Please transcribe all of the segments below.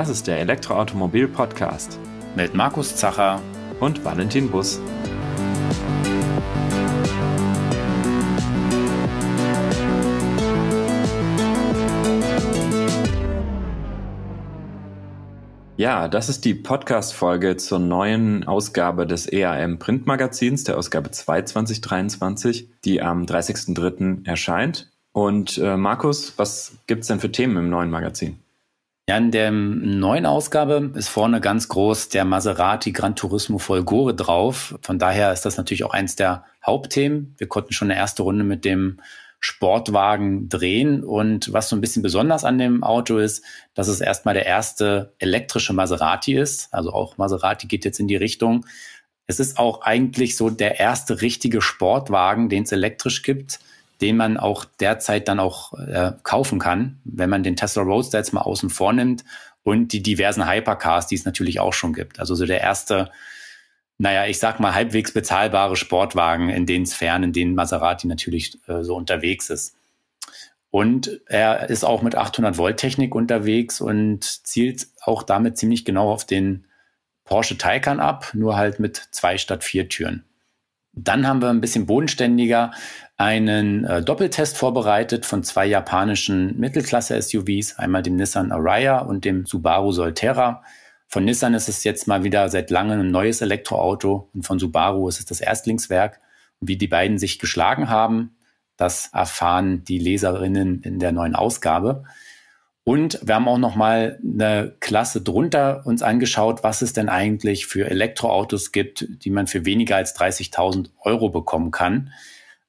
Das ist der Elektroautomobil-Podcast mit Markus Zacher und Valentin Bus. Ja, das ist die Podcast-Folge zur neuen Ausgabe des EAM Printmagazins, der Ausgabe 2 2023, die am 30.03. erscheint. Und äh, Markus, was gibt's denn für Themen im neuen Magazin? Ja, in der neuen Ausgabe ist vorne ganz groß der Maserati Gran Turismo Folgore drauf. Von daher ist das natürlich auch eins der Hauptthemen. Wir konnten schon eine erste Runde mit dem Sportwagen drehen. Und was so ein bisschen besonders an dem Auto ist, dass es erstmal der erste elektrische Maserati ist. Also auch Maserati geht jetzt in die Richtung. Es ist auch eigentlich so der erste richtige Sportwagen, den es elektrisch gibt, den man auch derzeit dann auch äh, kaufen kann, wenn man den Tesla Roadster jetzt mal außen vornimmt und die diversen Hypercars, die es natürlich auch schon gibt. Also so der erste naja, ich sag mal, halbwegs bezahlbare Sportwagen in den Sphären, in denen Maserati natürlich äh, so unterwegs ist. Und er ist auch mit 800 Volt Technik unterwegs und zielt auch damit ziemlich genau auf den Porsche Taycan ab, nur halt mit zwei statt vier Türen. Dann haben wir ein bisschen bodenständiger einen äh, Doppeltest vorbereitet von zwei japanischen Mittelklasse-SUVs, einmal dem Nissan Ariya und dem Subaru Solterra. Von Nissan ist es jetzt mal wieder seit langem ein neues Elektroauto und von Subaru ist es das Erstlingswerk. Und wie die beiden sich geschlagen haben, das erfahren die Leserinnen in der neuen Ausgabe. Und wir haben auch noch mal eine Klasse drunter uns angeschaut, was es denn eigentlich für Elektroautos gibt, die man für weniger als 30.000 Euro bekommen kann.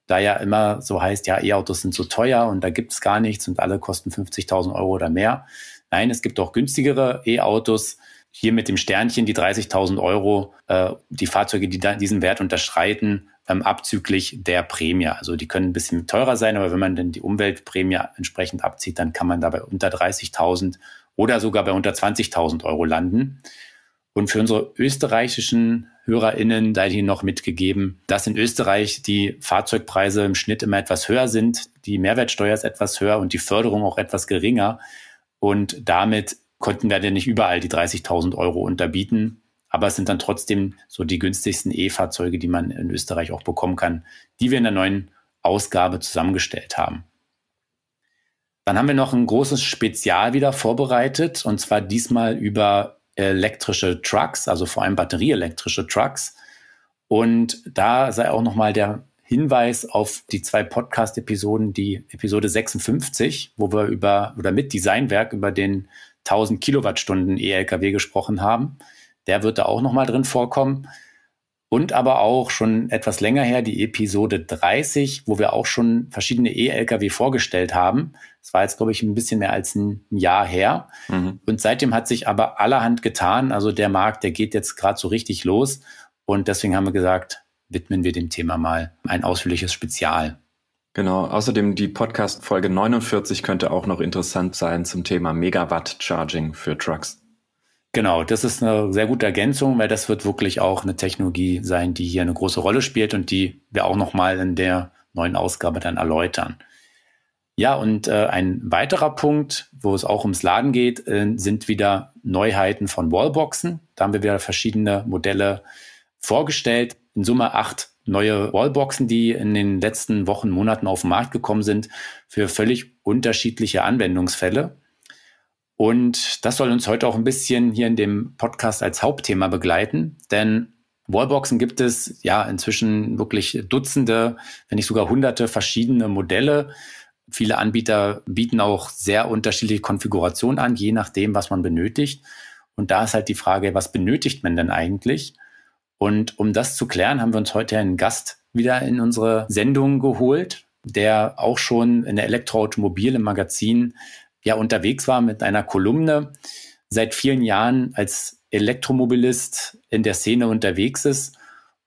Da ja immer so heißt, ja, E-Autos sind so teuer und da gibt es gar nichts und alle kosten 50.000 Euro oder mehr. Nein, es gibt auch günstigere E-Autos, hier mit dem Sternchen die 30.000 Euro, äh, die Fahrzeuge, die da diesen Wert unterschreiten, ähm, abzüglich der Prämie. Also die können ein bisschen teurer sein, aber wenn man denn die Umweltprämie entsprechend abzieht, dann kann man dabei unter 30.000 oder sogar bei unter 20.000 Euro landen. Und für unsere österreichischen HörerInnen sei hier noch mitgegeben, dass in Österreich die Fahrzeugpreise im Schnitt immer etwas höher sind, die Mehrwertsteuer ist etwas höher und die Förderung auch etwas geringer. Und damit konnten wir ja nicht überall die 30.000 Euro unterbieten. Aber es sind dann trotzdem so die günstigsten E-Fahrzeuge, die man in Österreich auch bekommen kann, die wir in der neuen Ausgabe zusammengestellt haben. Dann haben wir noch ein großes Spezial wieder vorbereitet, und zwar diesmal über elektrische Trucks, also vor allem batterieelektrische Trucks. Und da sei auch nochmal der Hinweis auf die zwei Podcast-Episoden, die Episode 56, wo wir über oder mit Designwerk über den 1000 Kilowattstunden E-Lkw gesprochen haben. Der wird da auch nochmal drin vorkommen. Und aber auch schon etwas länger her die Episode 30, wo wir auch schon verschiedene E-Lkw vorgestellt haben. Das war jetzt, glaube ich, ein bisschen mehr als ein Jahr her. Mhm. Und seitdem hat sich aber allerhand getan. Also der Markt, der geht jetzt gerade so richtig los. Und deswegen haben wir gesagt, widmen wir dem Thema mal ein ausführliches Spezial. Genau, außerdem die Podcast-Folge 49 könnte auch noch interessant sein zum Thema Megawatt-Charging für Trucks. Genau, das ist eine sehr gute Ergänzung, weil das wird wirklich auch eine Technologie sein, die hier eine große Rolle spielt und die wir auch nochmal in der neuen Ausgabe dann erläutern. Ja, und äh, ein weiterer Punkt, wo es auch ums Laden geht, äh, sind wieder Neuheiten von Wallboxen. Da haben wir wieder verschiedene Modelle vorgestellt. In Summe acht neue Wallboxen, die in den letzten Wochen, Monaten auf den Markt gekommen sind, für völlig unterschiedliche Anwendungsfälle. Und das soll uns heute auch ein bisschen hier in dem Podcast als Hauptthema begleiten, denn Wallboxen gibt es ja inzwischen wirklich Dutzende, wenn nicht sogar hunderte verschiedene Modelle. Viele Anbieter bieten auch sehr unterschiedliche Konfigurationen an, je nachdem, was man benötigt. Und da ist halt die Frage, was benötigt man denn eigentlich? Und um das zu klären, haben wir uns heute einen Gast wieder in unsere Sendung geholt, der auch schon in der Elektroautomobil im Magazin ja unterwegs war mit einer Kolumne, seit vielen Jahren als Elektromobilist in der Szene unterwegs ist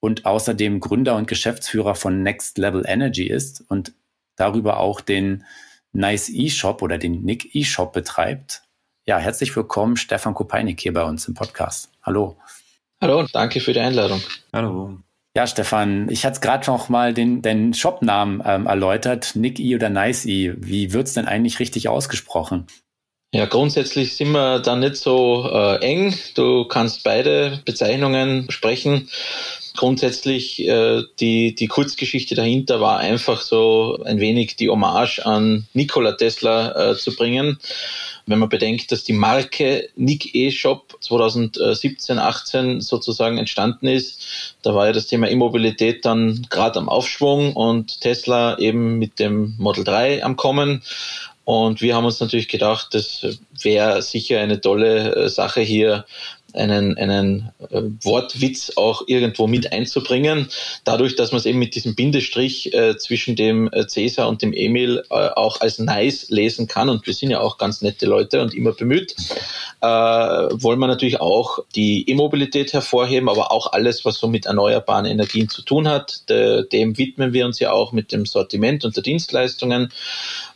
und außerdem Gründer und Geschäftsführer von Next Level Energy ist und darüber auch den Nice E-Shop oder den Nick E-Shop betreibt. Ja, herzlich willkommen, Stefan Kopeinik hier bei uns im Podcast. Hallo. Hallo und danke für die Einladung. Hallo. Ja, Stefan, ich hatte gerade noch mal den, den Shopnamen ähm, erläutert, Nick E oder Nice E. Wie wird's denn eigentlich richtig ausgesprochen? Ja, grundsätzlich sind wir da nicht so äh, eng. Du kannst beide Bezeichnungen sprechen. Grundsätzlich äh, die, die Kurzgeschichte dahinter war einfach so ein wenig die Hommage an Nikola Tesla äh, zu bringen. Wenn man bedenkt, dass die Marke Nick E-Shop 2017, 18 sozusagen entstanden ist, da war ja das Thema Immobilität dann gerade am Aufschwung und Tesla eben mit dem Model 3 am Kommen. Und wir haben uns natürlich gedacht, das wäre sicher eine tolle äh, Sache hier einen, einen äh, Wortwitz auch irgendwo mit einzubringen. Dadurch, dass man es eben mit diesem Bindestrich äh, zwischen dem äh, Cäsar und dem Emil äh, auch als nice lesen kann, und wir sind ja auch ganz nette Leute und immer bemüht, äh, wollen wir natürlich auch die E-Mobilität hervorheben, aber auch alles, was so mit erneuerbaren Energien zu tun hat. De, dem widmen wir uns ja auch mit dem Sortiment und der Dienstleistungen.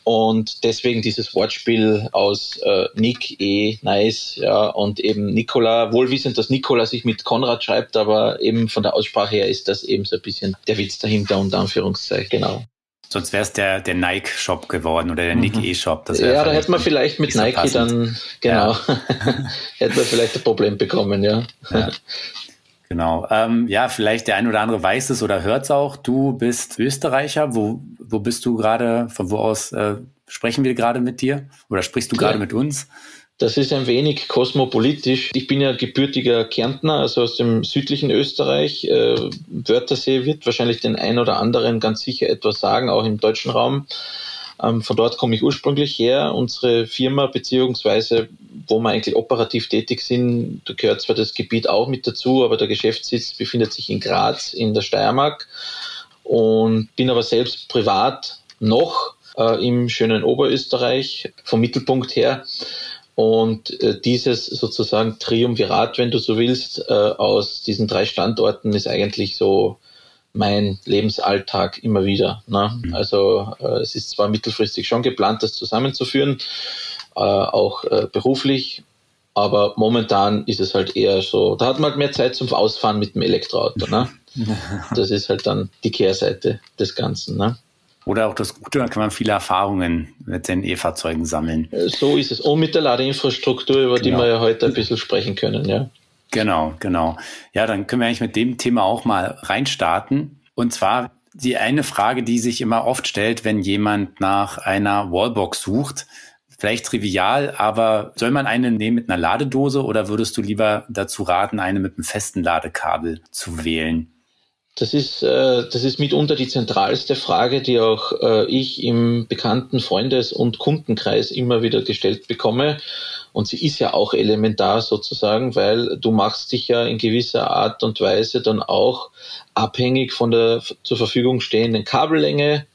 Und deswegen dieses Wortspiel aus äh, Nick, E, Nice, ja, und eben Nikola, wohlwissend, dass Nikola sich mit Konrad schreibt, aber eben von der Aussprache her ist das eben so ein bisschen der Witz dahinter, unter Anführungszeichen, genau. Sonst wäre es der, der Nike-Shop geworden oder der mhm. Nick E-Shop. Ja, da hätte man vielleicht mit Nike passend. dann, genau, ja. hätte man vielleicht ein Problem bekommen, ja. ja. Genau. Ähm, ja, vielleicht der ein oder andere weiß es oder hört es auch. Du bist Österreicher. Wo, wo bist du gerade? Von wo aus äh, sprechen wir gerade mit dir? Oder sprichst du gerade ja. mit uns? Das ist ein wenig kosmopolitisch. Ich bin ja gebürtiger Kärntner, also aus dem südlichen Österreich. Äh, Wörthersee wird wahrscheinlich den ein oder anderen ganz sicher etwas sagen, auch im deutschen Raum. Ähm, von dort komme ich ursprünglich her. Unsere Firma, beziehungsweise wo wir eigentlich operativ tätig sind, da gehört zwar das Gebiet auch mit dazu, aber der Geschäftssitz befindet sich in Graz in der Steiermark und bin aber selbst privat noch äh, im schönen Oberösterreich vom Mittelpunkt her. Und äh, dieses sozusagen Triumvirat, wenn du so willst, äh, aus diesen drei Standorten ist eigentlich so mein Lebensalltag immer wieder. Ne? Mhm. Also äh, es ist zwar mittelfristig schon geplant, das zusammenzuführen, äh, auch äh, beruflich, aber momentan ist es halt eher so, da hat man halt mehr Zeit zum Ausfahren mit dem Elektroauto. Ne? Das ist halt dann die Kehrseite des Ganzen. Ne? Oder auch das Gute, da kann man viele Erfahrungen mit den E-Fahrzeugen sammeln. Äh, so ist es. Und mit der Ladeinfrastruktur, über die genau. wir ja heute ein bisschen sprechen können, ja. Genau, genau. Ja, dann können wir eigentlich mit dem Thema auch mal reinstarten. Und zwar die eine Frage, die sich immer oft stellt, wenn jemand nach einer Wallbox sucht. Vielleicht trivial, aber soll man eine nehmen mit einer Ladedose oder würdest du lieber dazu raten, eine mit einem festen Ladekabel zu wählen? Das ist, äh, das ist mitunter die zentralste Frage, die auch äh, ich im bekannten Freundes- und Kundenkreis immer wieder gestellt bekomme. Und sie ist ja auch elementar sozusagen, weil du machst dich ja in gewisser Art und Weise dann auch abhängig von der zur Verfügung stehenden Kabellänge,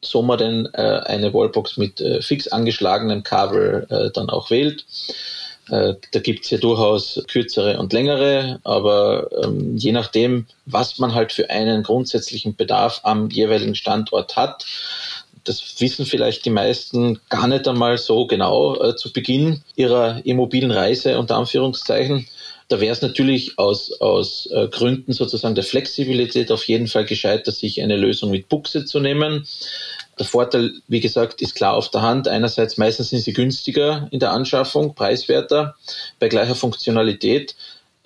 so man denn äh, eine Wallbox mit äh, fix angeschlagenem Kabel äh, dann auch wählt. Äh, da gibt's ja durchaus kürzere und längere, aber ähm, je nachdem, was man halt für einen grundsätzlichen Bedarf am jeweiligen Standort hat, das wissen vielleicht die meisten gar nicht einmal so genau äh, zu Beginn ihrer immobilen Reise unter Anführungszeichen. Da wäre es natürlich aus, aus äh, Gründen sozusagen der Flexibilität auf jeden Fall gescheiter, sich eine Lösung mit Buchse zu nehmen. Der Vorteil, wie gesagt, ist klar auf der Hand. Einerseits meistens sind sie günstiger in der Anschaffung, preiswerter, bei gleicher Funktionalität.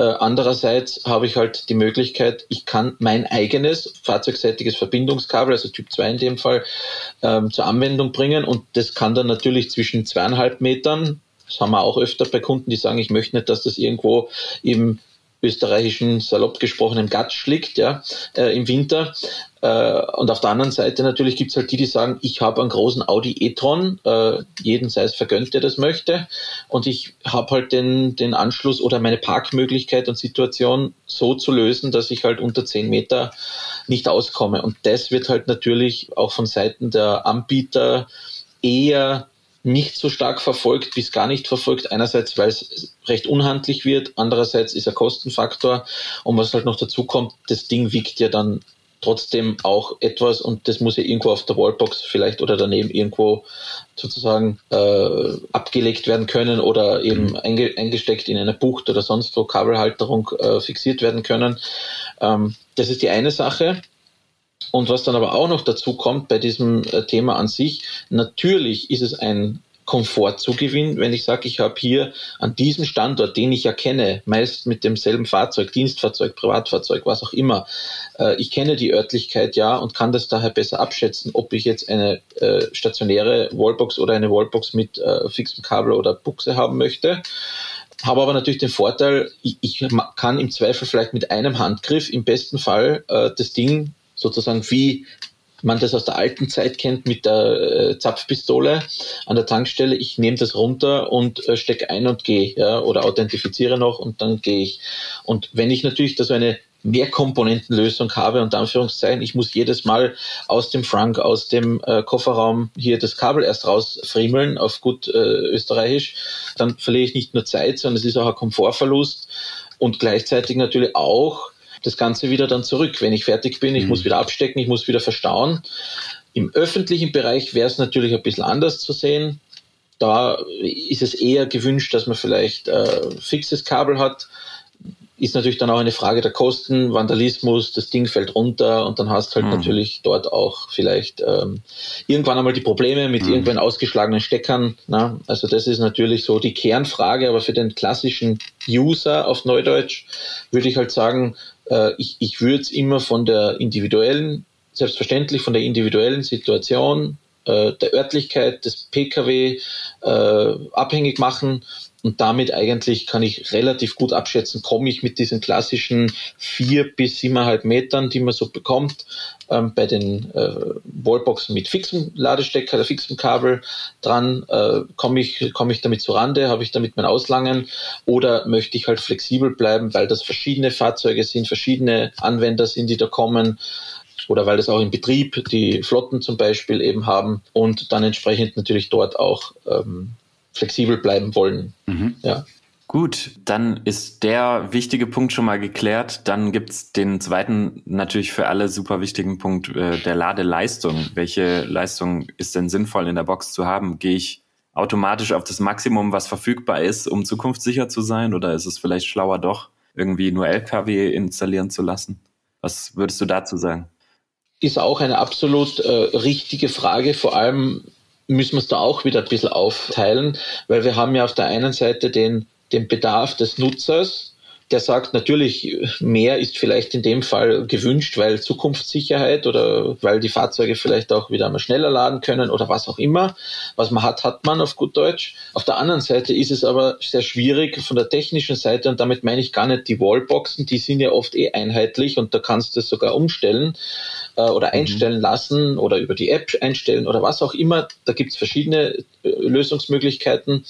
Äh, andererseits habe ich halt die Möglichkeit, ich kann mein eigenes fahrzeugseitiges Verbindungskabel, also Typ 2 in dem Fall, ähm, zur Anwendung bringen. Und das kann dann natürlich zwischen zweieinhalb Metern, das haben wir auch öfter bei Kunden, die sagen, ich möchte nicht, dass das irgendwo im österreichischen salopp gesprochenen Gatsch liegt, ja, äh, im Winter. Äh, und auf der anderen Seite natürlich gibt's halt die, die sagen, ich habe einen großen Audi e-tron, äh, jeden sei es vergönnt, der das möchte. Und ich habe halt den, den Anschluss oder meine Parkmöglichkeit und Situation so zu lösen, dass ich halt unter 10 Meter nicht auskomme. Und das wird halt natürlich auch von Seiten der Anbieter eher nicht so stark verfolgt bis gar nicht verfolgt. Einerseits, weil es recht unhandlich wird, andererseits ist er Kostenfaktor und was halt noch dazu kommt, das Ding wiegt ja dann trotzdem auch etwas und das muss ja irgendwo auf der Wallbox vielleicht oder daneben irgendwo sozusagen äh, abgelegt werden können oder eben mhm. einge eingesteckt in eine Bucht oder sonst wo Kabelhalterung äh, fixiert werden können. Ähm, das ist die eine Sache. Und was dann aber auch noch dazu kommt bei diesem äh, Thema an sich, natürlich ist es ein Komfortzugewinn, wenn ich sage, ich habe hier an diesem Standort, den ich ja kenne, meist mit demselben Fahrzeug, Dienstfahrzeug, Privatfahrzeug, was auch immer, äh, ich kenne die Örtlichkeit ja und kann das daher besser abschätzen, ob ich jetzt eine äh, stationäre Wallbox oder eine Wallbox mit fixem Kabel oder Buchse haben möchte. Habe aber natürlich den Vorteil, ich, kann im Zweifel vielleicht mit einem Handgriff im besten Fall das Ding sozusagen wie man das aus der alten Zeit kennt mit der äh, Zapfpistole an der Tankstelle. Ich nehme das runter und äh, stecke ein und gehe, ja, oder authentifiziere noch und dann gehe ich. Und wenn ich natürlich da so eine Mehrkomponentenlösung habe, unter Anführungszeichen, ich muss jedes Mal aus dem Frank, aus dem äh, Kofferraum hier das Kabel erst rausfriemeln, auf gut äh, österreichisch, dann verliere ich nicht nur Zeit, sondern es ist auch ein Komfortverlust und gleichzeitig natürlich auch das Ganze wieder dann zurück, wenn ich fertig bin. Ich mhm. muss wieder abstecken, ich muss wieder verstauen. Im öffentlichen Bereich wäre es natürlich ein bisschen anders zu sehen. Da ist es eher gewünscht, dass man vielleicht äh, fixes Kabel hat ist natürlich dann auch eine Frage der Kosten, Vandalismus, das Ding fällt runter und dann hast halt mhm. natürlich dort auch vielleicht ähm, irgendwann einmal die Probleme mit mhm. irgendwann ausgeschlagenen Steckern. Na? Also das ist natürlich so die Kernfrage, aber für den klassischen User auf Neudeutsch würde ich halt sagen, äh, ich, ich würde es immer von der individuellen, selbstverständlich von der individuellen Situation äh, der Örtlichkeit des Pkw äh, abhängig machen. Und damit eigentlich kann ich relativ gut abschätzen, komme ich mit diesen klassischen vier bis siebeneinhalb Metern, die man so bekommt, ähm, bei den äh, Wallboxen mit fixem Ladestecker, der fixem Kabel dran, äh, komme ich, komme ich damit zu Rande, habe ich damit mein Auslangen? Oder möchte ich halt flexibel bleiben, weil das verschiedene Fahrzeuge sind, verschiedene Anwender sind, die da kommen oder weil das auch im Betrieb die Flotten zum Beispiel eben haben und dann entsprechend natürlich dort auch ähm, flexibel bleiben wollen. Mhm. Ja. Gut, dann ist der wichtige Punkt schon mal geklärt. Dann gibt's den zweiten natürlich für alle super wichtigen Punkt äh, der Ladeleistung. Welche Leistung ist denn sinnvoll in der Box zu haben? Gehe ich automatisch auf das Maximum, was verfügbar ist, um zukunftssicher zu sein? Oder ist es vielleicht schlauer doch, irgendwie nur LKW installieren zu lassen? Was würdest du dazu sagen? Ist auch eine absolut äh, richtige Frage, vor allem müssen wir es da auch wieder ein bisschen aufteilen, weil wir haben ja auf der einen Seite den, den Bedarf des Nutzers, der sagt natürlich, mehr ist vielleicht in dem Fall gewünscht, weil Zukunftssicherheit oder weil die Fahrzeuge vielleicht auch wieder einmal schneller laden können oder was auch immer. Was man hat, hat man auf gut Deutsch. Auf der anderen Seite ist es aber sehr schwierig von der technischen Seite und damit meine ich gar nicht die Wallboxen, die sind ja oft eh einheitlich und da kannst du es sogar umstellen äh, oder mhm. einstellen lassen oder über die App einstellen oder was auch immer. Da gibt es verschiedene äh, Lösungsmöglichkeiten.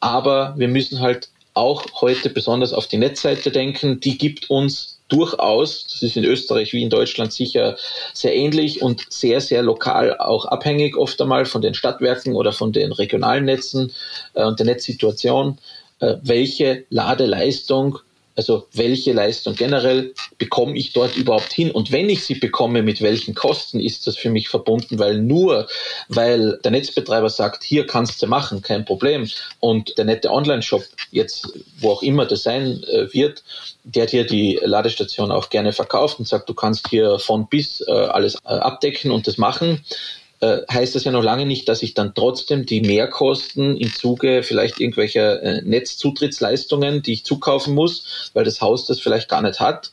Aber wir müssen halt auch heute besonders auf die Netzseite denken. Die gibt uns durchaus, das ist in Österreich wie in Deutschland sicher sehr ähnlich und sehr, sehr lokal auch abhängig oft einmal von den Stadtwerken oder von den regionalen Netzen äh, und der Netzsituation, äh, welche Ladeleistung also welche Leistung generell bekomme ich dort überhaupt hin? Und wenn ich sie bekomme, mit welchen Kosten ist das für mich verbunden? Weil nur, weil der Netzbetreiber sagt, hier kannst du machen, kein Problem. Und der nette Online-Shop, jetzt wo auch immer das sein äh, wird, der dir die Ladestation auch gerne verkauft und sagt, du kannst hier von bis äh, alles äh, abdecken und das machen, äh, heißt das ja noch lange nicht, dass ich dann trotzdem die Mehrkosten im Zuge vielleicht irgendwelcher äh, Netzzutrittsleistungen, die ich zukaufen muss, weil das Haus das vielleicht gar nicht hat,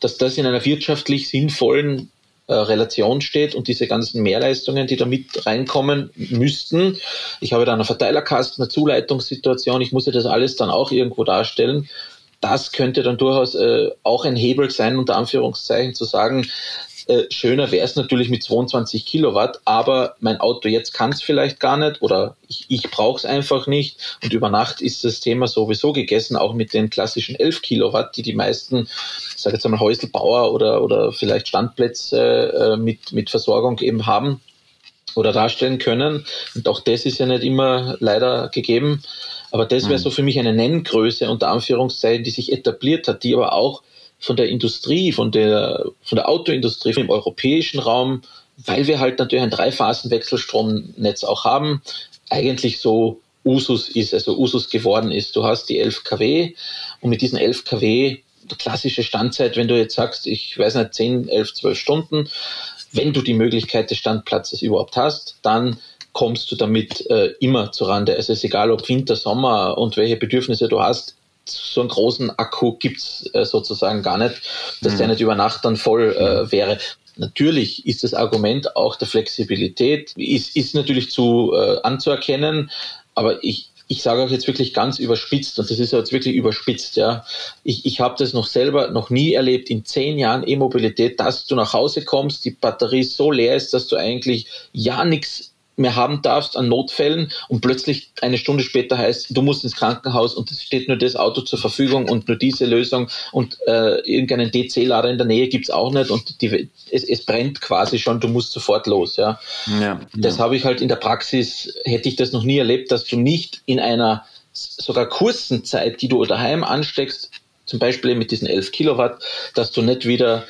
dass das in einer wirtschaftlich sinnvollen äh, Relation steht und diese ganzen Mehrleistungen, die da mit reinkommen müssten. Ich habe da einen Verteilerkasten, eine Zuleitungssituation, ich muss ja das alles dann auch irgendwo darstellen das könnte dann durchaus äh, auch ein Hebel sein, unter Anführungszeichen, zu sagen, äh, schöner wäre es natürlich mit 22 Kilowatt, aber mein Auto jetzt kann es vielleicht gar nicht oder ich, ich brauche es einfach nicht. Und über Nacht ist das Thema sowieso gegessen, auch mit den klassischen 11 Kilowatt, die die meisten, ich sage jetzt einmal Häuselbauer oder, oder vielleicht Standplätze äh, mit, mit Versorgung eben haben oder darstellen können. Und auch das ist ja nicht immer leider gegeben. Aber das wäre mhm. so für mich eine Nenngröße unter Anführungszeichen, die sich etabliert hat, die aber auch von der Industrie, von der, von der Autoindustrie im europäischen Raum, weil wir halt natürlich ein Dreiphasen-Wechselstromnetz auch haben, eigentlich so Usus ist, also Usus geworden ist. Du hast die 11 kW und mit diesen 11 kW, klassische Standzeit, wenn du jetzt sagst, ich weiß nicht, 10, 11, 12 Stunden, wenn du die Möglichkeit des Standplatzes überhaupt hast, dann kommst du damit äh, immer zur Rande. Also es ist egal, ob Winter, Sommer und welche Bedürfnisse du hast, so einen großen Akku gibt's äh, sozusagen gar nicht, dass mhm. der nicht über Nacht dann voll äh, mhm. wäre. Natürlich ist das Argument auch der Flexibilität, ist, ist natürlich zu äh, anzuerkennen, aber ich, ich sage auch jetzt wirklich ganz überspitzt, und das ist jetzt wirklich überspitzt, ja. Ich, ich habe das noch selber noch nie erlebt in zehn Jahren E-Mobilität, dass du nach Hause kommst, die Batterie so leer ist, dass du eigentlich ja nichts mehr haben darfst an Notfällen und plötzlich eine Stunde später heißt, du musst ins Krankenhaus und es steht nur das Auto zur Verfügung und nur diese Lösung und äh, irgendeinen DC-Lader in der Nähe gibt's auch nicht und die, es, es brennt quasi schon, du musst sofort los. Ja, ja Das ja. habe ich halt in der Praxis, hätte ich das noch nie erlebt, dass du nicht in einer sogar kurzen Zeit, die du daheim ansteckst, zum Beispiel mit diesen 11 Kilowatt, dass du nicht wieder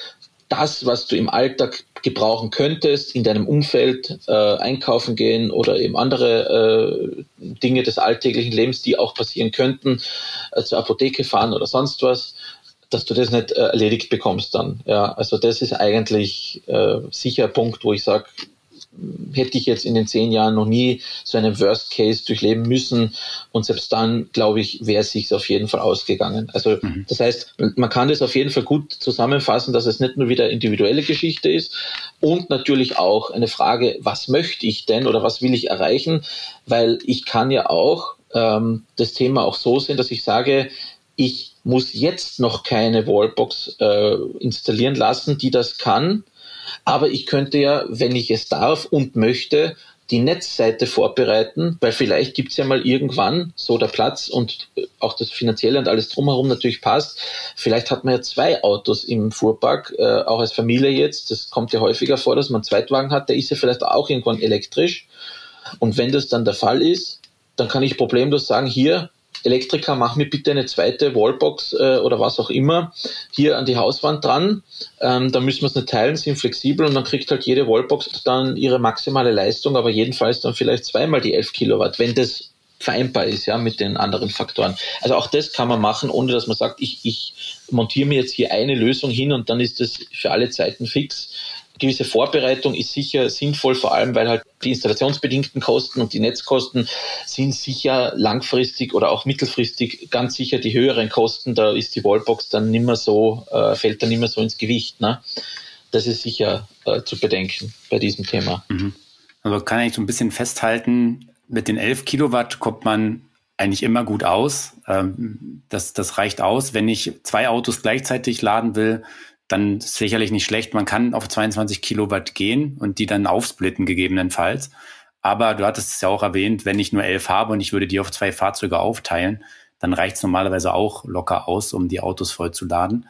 das, was du im Alltag gebrauchen könntest, in deinem Umfeld äh, einkaufen gehen oder eben andere äh, Dinge des alltäglichen Lebens, die auch passieren könnten, äh, zur Apotheke fahren oder sonst was, dass du das nicht äh, erledigt bekommst dann. Ja, also das ist eigentlich äh, sicher ein Punkt, wo ich sage, hätte ich jetzt in den zehn Jahren noch nie so einen Worst Case durchleben müssen. Und selbst dann, glaube ich, wäre es sich auf jeden Fall ausgegangen. Also mhm. das heißt, man kann das auf jeden Fall gut zusammenfassen, dass es nicht nur wieder individuelle Geschichte ist und natürlich auch eine Frage, was möchte ich denn oder was will ich erreichen? Weil ich kann ja auch ähm, das Thema auch so sehen, dass ich sage, ich muss jetzt noch keine Wallbox äh, installieren lassen, die das kann aber ich könnte ja, wenn ich es darf und möchte, die Netzseite vorbereiten, weil vielleicht gibt es ja mal irgendwann so der Platz und auch das Finanzielle und alles drumherum natürlich passt. Vielleicht hat man ja zwei Autos im Fuhrpark, äh, auch als Familie jetzt. Das kommt ja häufiger vor, dass man einen Zweitwagen hat, der ist ja vielleicht auch irgendwann elektrisch. Und wenn das dann der Fall ist, dann kann ich problemlos sagen, hier, Elektriker, mach mir bitte eine zweite Wallbox äh, oder was auch immer hier an die Hauswand dran. Ähm, dann müssen wir es nicht teilen, sind flexibel und dann kriegt halt jede Wallbox dann ihre maximale Leistung, aber jedenfalls dann vielleicht zweimal die 11 Kilowatt, wenn das vereinbar ist, ja, mit den anderen Faktoren. Also auch das kann man machen, ohne dass man sagt, ich, ich montiere mir jetzt hier eine Lösung hin und dann ist das für alle Zeiten fix gewisse Vorbereitung ist sicher sinnvoll, vor allem weil halt die installationsbedingten Kosten und die Netzkosten sind sicher langfristig oder auch mittelfristig ganz sicher die höheren Kosten. Da ist die Wallbox dann nimmer so, äh, fällt dann nimmer so ins Gewicht. Ne? Das ist sicher äh, zu bedenken bei diesem Thema. Mhm. Also kann ich so ein bisschen festhalten, mit den 11 Kilowatt kommt man eigentlich immer gut aus. Ähm, das, das reicht aus. Wenn ich zwei Autos gleichzeitig laden will, dann sicherlich nicht schlecht. Man kann auf 22 Kilowatt gehen und die dann aufsplitten gegebenenfalls. Aber du hattest es ja auch erwähnt, wenn ich nur elf habe und ich würde die auf zwei Fahrzeuge aufteilen, dann reicht es normalerweise auch locker aus, um die Autos voll zu laden.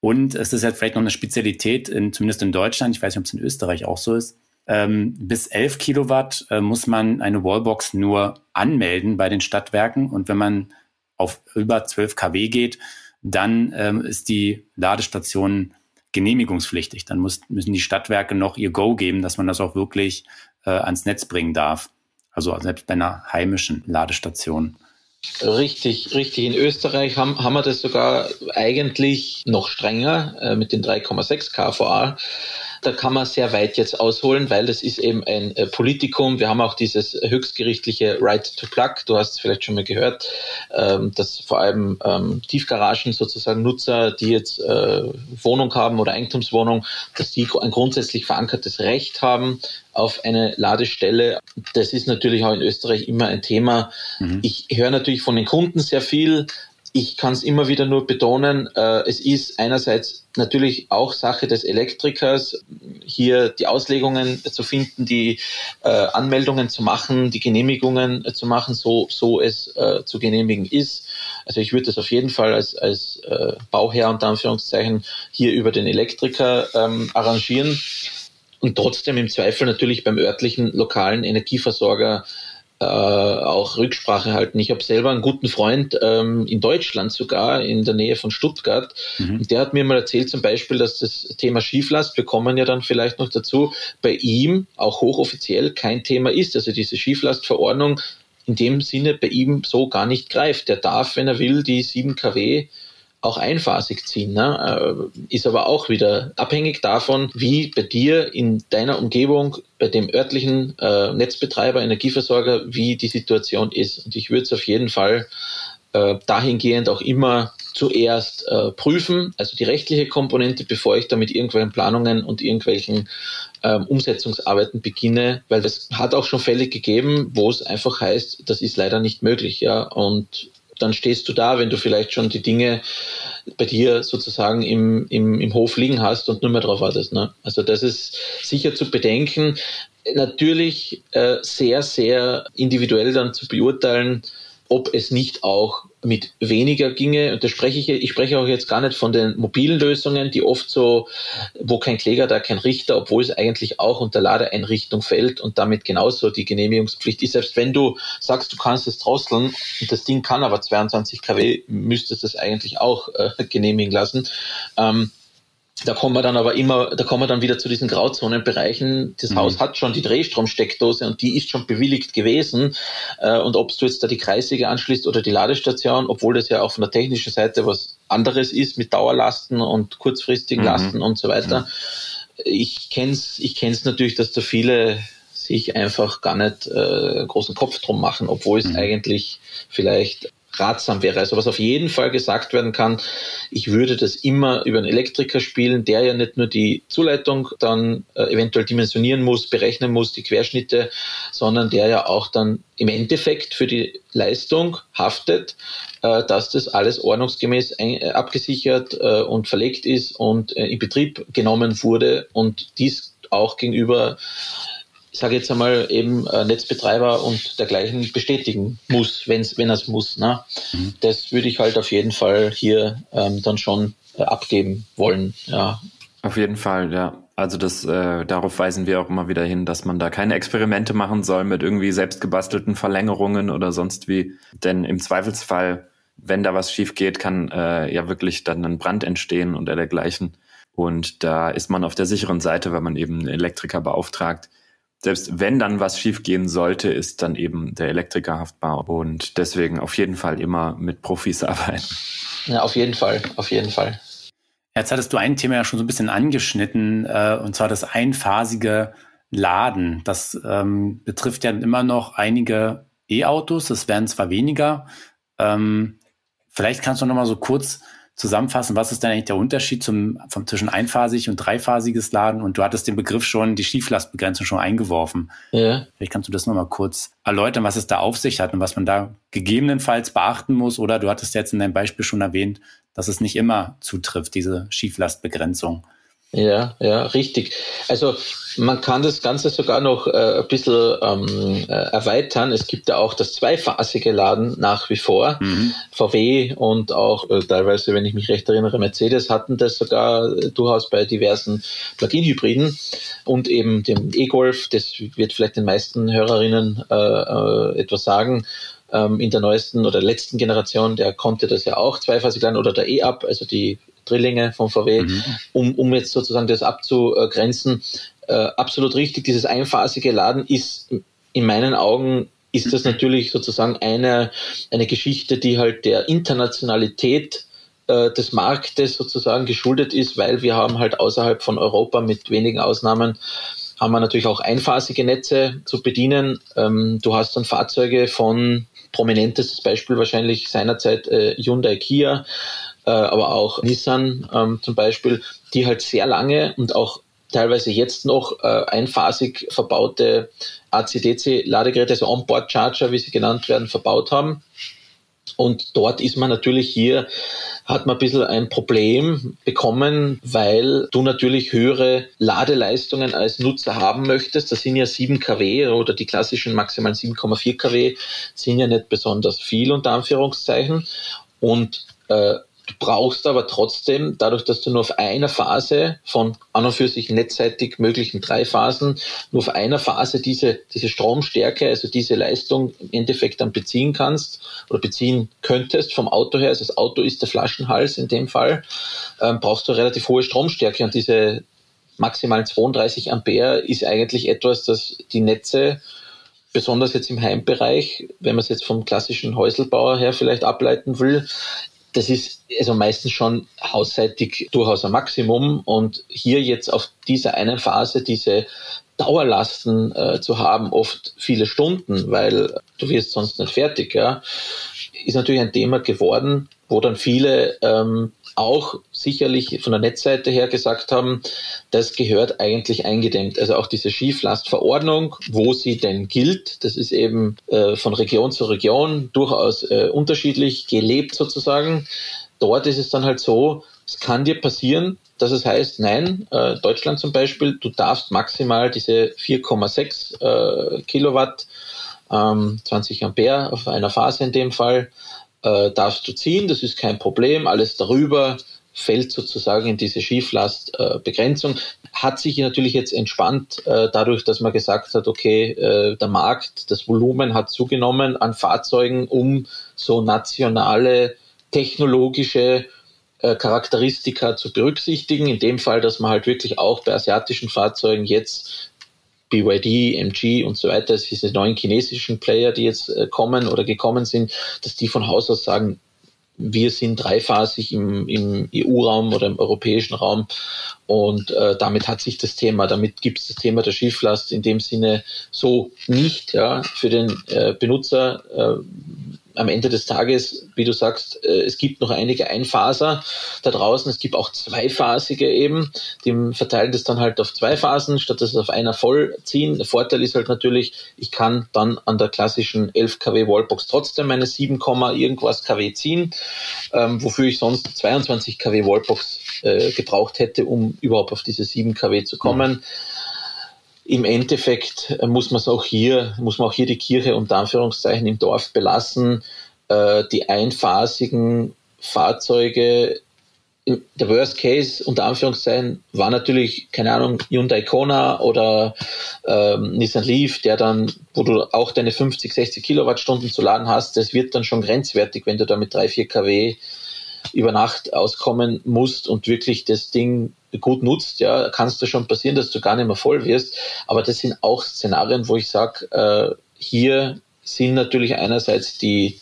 Und es ist jetzt vielleicht noch eine Spezialität, in, zumindest in Deutschland, ich weiß nicht, ob es in Österreich auch so ist. Ähm, bis 11 Kilowatt äh, muss man eine Wallbox nur anmelden bei den Stadtwerken. Und wenn man auf über 12 kW geht, dann ähm, ist die Ladestation genehmigungspflichtig. Dann muss, müssen die Stadtwerke noch ihr Go geben, dass man das auch wirklich äh, ans Netz bringen darf. Also selbst bei einer heimischen Ladestation. Richtig, richtig. In Österreich haben, haben wir das sogar eigentlich noch strenger äh, mit den 3,6 kVA da kann man sehr weit jetzt ausholen, weil das ist eben ein äh, Politikum. Wir haben auch dieses höchstgerichtliche Right to Plug. Du hast es vielleicht schon mal gehört, ähm, dass vor allem ähm, Tiefgaragen sozusagen Nutzer, die jetzt äh, Wohnung haben oder Eigentumswohnung, dass die ein grundsätzlich verankertes Recht haben auf eine Ladestelle. Das ist natürlich auch in Österreich immer ein Thema. Mhm. Ich höre natürlich von den Kunden sehr viel, ich kann es immer wieder nur betonen, äh, es ist einerseits natürlich auch Sache des Elektrikers, hier die Auslegungen zu finden, die äh, Anmeldungen zu machen, die Genehmigungen zu machen, so, so es äh, zu genehmigen ist. Also ich würde das auf jeden Fall als, als äh, Bauherr unter Anführungszeichen hier über den Elektriker ähm, arrangieren und trotzdem im Zweifel natürlich beim örtlichen lokalen Energieversorger äh, auch Rücksprache halten. Ich habe selber einen guten Freund ähm, in Deutschland sogar, in der Nähe von Stuttgart. Mhm. Und der hat mir mal erzählt zum Beispiel, dass das Thema Schieflast, wir kommen ja dann vielleicht noch dazu, bei ihm auch hochoffiziell kein Thema ist. Also diese Schieflastverordnung in dem Sinne bei ihm so gar nicht greift. Der darf, wenn er will, die 7 kW auch einphasig ziehen. Ne? Äh, ist aber auch wieder abhängig davon, wie bei dir in deiner Umgebung, bei dem örtlichen äh, Netzbetreiber, Energieversorger, wie die Situation ist. Und ich würde es auf jeden Fall äh, dahingehend auch immer zuerst äh, prüfen, also die rechtliche Komponente, bevor ich da mit irgendwelchen Planungen und irgendwelchen ähm, Umsetzungsarbeiten beginne, weil das hat auch schon Fälle gegeben, wo es einfach heißt, das ist leider nicht möglich, ja, und dann stehst du da, wenn du vielleicht schon die Dinge bei dir sozusagen im, im, im Hof liegen hast und nur mehr drauf wartest. Ne? Also das ist sicher zu bedenken. Natürlich äh, sehr, sehr individuell dann zu beurteilen, ob es nicht auch mit weniger ginge. Und da spreche ich, ich spreche auch jetzt gar nicht von den mobilen Lösungen, die oft so, wo kein Kläger, da kein Richter, obwohl es eigentlich auch unter Ladeeinrichtung fällt und damit genauso die Genehmigungspflicht ist. Selbst wenn du sagst, du kannst es drosseln und das Ding kann aber 22 kW, müsstest du es eigentlich auch äh, genehmigen lassen. Ähm, da kommen wir dann aber immer, da kommen wir dann wieder zu diesen Grauzonenbereichen. Das mhm. Haus hat schon die Drehstromsteckdose und die ist schon bewilligt gewesen. Äh, und ob du jetzt da die Kreissäge anschließt oder die Ladestation, obwohl das ja auch von der technischen Seite was anderes ist mit Dauerlasten und kurzfristigen mhm. Lasten und so weiter. Mhm. Ich kenn's, ich kenn's natürlich, dass da viele sich einfach gar nicht äh, großen Kopf drum machen, obwohl es mhm. eigentlich vielleicht ratsam wäre. Also was auf jeden Fall gesagt werden kann, ich würde das immer über einen Elektriker spielen, der ja nicht nur die Zuleitung dann äh, eventuell dimensionieren muss, berechnen muss, die Querschnitte, sondern der ja auch dann im Endeffekt für die Leistung haftet, äh, dass das alles ordnungsgemäß ein, äh, abgesichert äh, und verlegt ist und äh, in Betrieb genommen wurde und dies auch gegenüber ich sage jetzt einmal, eben äh, Netzbetreiber und dergleichen bestätigen muss, wenn's, wenn er es muss. Ne? Mhm. Das würde ich halt auf jeden Fall hier ähm, dann schon äh, abgeben wollen. Ja. Auf jeden Fall, ja. Also das, äh, darauf weisen wir auch immer wieder hin, dass man da keine Experimente machen soll mit irgendwie selbstgebastelten Verlängerungen oder sonst wie. Denn im Zweifelsfall, wenn da was schief geht, kann äh, ja wirklich dann ein Brand entstehen und dergleichen. Und da ist man auf der sicheren Seite, wenn man eben einen Elektriker beauftragt, selbst wenn dann was schiefgehen sollte, ist dann eben der Elektriker haftbar und deswegen auf jeden Fall immer mit Profis arbeiten. Ja, auf jeden Fall, auf jeden Fall. Jetzt hattest du ein Thema ja schon so ein bisschen angeschnitten, äh, und zwar das einphasige Laden. Das ähm, betrifft ja immer noch einige E-Autos, das werden zwar weniger. Ähm, vielleicht kannst du noch mal so kurz zusammenfassen, was ist denn eigentlich der Unterschied zum, vom, zwischen einphasig und dreiphasiges Laden? Und du hattest den Begriff schon, die Schieflastbegrenzung schon eingeworfen. Ja. Vielleicht kannst du das nochmal kurz erläutern, was es da auf sich hat und was man da gegebenenfalls beachten muss. Oder du hattest jetzt in deinem Beispiel schon erwähnt, dass es nicht immer zutrifft, diese Schieflastbegrenzung. Ja, ja, richtig. Also man kann das Ganze sogar noch äh, ein bisschen ähm, äh, erweitern. Es gibt ja auch das zweiphasige Laden nach wie vor. Mhm. VW und auch äh, teilweise, wenn ich mich recht erinnere, Mercedes hatten das sogar äh, durchaus bei diversen Plug-in-Hybriden und eben dem E-Golf. Das wird vielleicht den meisten Hörerinnen äh, äh, etwas sagen ähm, in der neuesten oder letzten Generation, der konnte das ja auch zweiphasig laden oder der E-Up, also die Drillinge von VW, mhm. um, um jetzt sozusagen das abzugrenzen. Äh, absolut richtig, dieses einphasige Laden ist in meinen Augen ist das natürlich sozusagen eine, eine Geschichte, die halt der Internationalität äh, des Marktes sozusagen geschuldet ist, weil wir haben halt außerhalb von Europa mit wenigen Ausnahmen haben wir natürlich auch einphasige Netze zu bedienen. Ähm, du hast dann Fahrzeuge von prominentestes Beispiel wahrscheinlich seinerzeit äh, Hyundai Kia, äh, aber auch Nissan ähm, zum Beispiel, die halt sehr lange und auch teilweise jetzt noch äh, einphasig verbaute AC-DC-Ladegeräte, also Onboard-Charger, wie sie genannt werden, verbaut haben. Und dort ist man natürlich hier, hat man ein bisschen ein Problem bekommen, weil du natürlich höhere Ladeleistungen als Nutzer haben möchtest. Das sind ja 7 kW oder die klassischen maximalen 7,4 kW sind ja nicht besonders viel unter Anführungszeichen. Und äh, Du brauchst aber trotzdem, dadurch, dass du nur auf einer Phase von an und für sich netzseitig möglichen drei Phasen, nur auf einer Phase diese, diese Stromstärke, also diese Leistung im Endeffekt dann beziehen kannst oder beziehen könntest vom Auto her, also das Auto ist der Flaschenhals in dem Fall, ähm, brauchst du relativ hohe Stromstärke und diese maximalen 32 Ampere ist eigentlich etwas, das die Netze besonders jetzt im Heimbereich, wenn man es jetzt vom klassischen Häuselbauer her vielleicht ableiten will, das ist also meistens schon hausseitig durchaus ein Maximum. Und hier jetzt auf dieser einen Phase diese Dauerlasten äh, zu haben, oft viele Stunden, weil du wirst sonst nicht fertig, ja, ist natürlich ein Thema geworden, wo dann viele ähm, auch sicherlich von der Netzseite her gesagt haben, das gehört eigentlich eingedämmt. Also auch diese Skiflastverordnung, wo sie denn gilt, das ist eben äh, von Region zu Region durchaus äh, unterschiedlich gelebt sozusagen. Dort ist es dann halt so, es kann dir passieren, dass es heißt, nein, äh, Deutschland zum Beispiel, du darfst maximal diese 4,6 äh, Kilowatt, ähm, 20 Ampere auf einer Phase in dem Fall, äh, darfst du ziehen, das ist kein Problem. Alles darüber fällt sozusagen in diese Schieflastbegrenzung. Äh, hat sich natürlich jetzt entspannt, äh, dadurch, dass man gesagt hat, okay, äh, der Markt, das Volumen hat zugenommen an Fahrzeugen, um so nationale technologische Charakteristika zu berücksichtigen. In dem Fall, dass man halt wirklich auch bei asiatischen Fahrzeugen jetzt BYD, MG und so weiter, diese neuen chinesischen Player, die jetzt äh, kommen oder gekommen sind, dass die von Haus aus sagen, wir sind dreiphasig im, im EU-Raum oder im europäischen Raum und äh, damit hat sich das Thema, damit gibt es das Thema der Schifflast in dem Sinne so nicht. Ja, für den äh, Benutzer äh, am Ende des Tages, wie du sagst, äh, es gibt noch einige Einphaser da draußen. Es gibt auch zweiphasige eben. Die verteilen das dann halt auf zwei Phasen, statt dass es auf einer voll ziehen. Der Vorteil ist halt natürlich, ich kann dann an der klassischen 11 kW Wallbox trotzdem meine 7, irgendwas kW ziehen, ähm, wofür ich sonst 22 kW Wallbox äh, gebraucht hätte, um überhaupt auf diese 7 kW zu kommen. Mhm im Endeffekt äh, muss man es auch hier, muss man auch hier die Kirche unter Anführungszeichen im Dorf belassen. Äh, die einphasigen Fahrzeuge, äh, der Worst Case unter Anführungszeichen war natürlich, keine Ahnung, Hyundai Kona oder ähm, Nissan Leaf, der dann, wo du auch deine 50, 60 Kilowattstunden zu laden hast, das wird dann schon grenzwertig, wenn du da mit 3, 4 kW über Nacht auskommen musst und wirklich das Ding gut nutzt, ja, kann es da schon passieren, dass du gar nicht mehr voll wirst. Aber das sind auch Szenarien, wo ich sage, äh, hier sind natürlich einerseits die,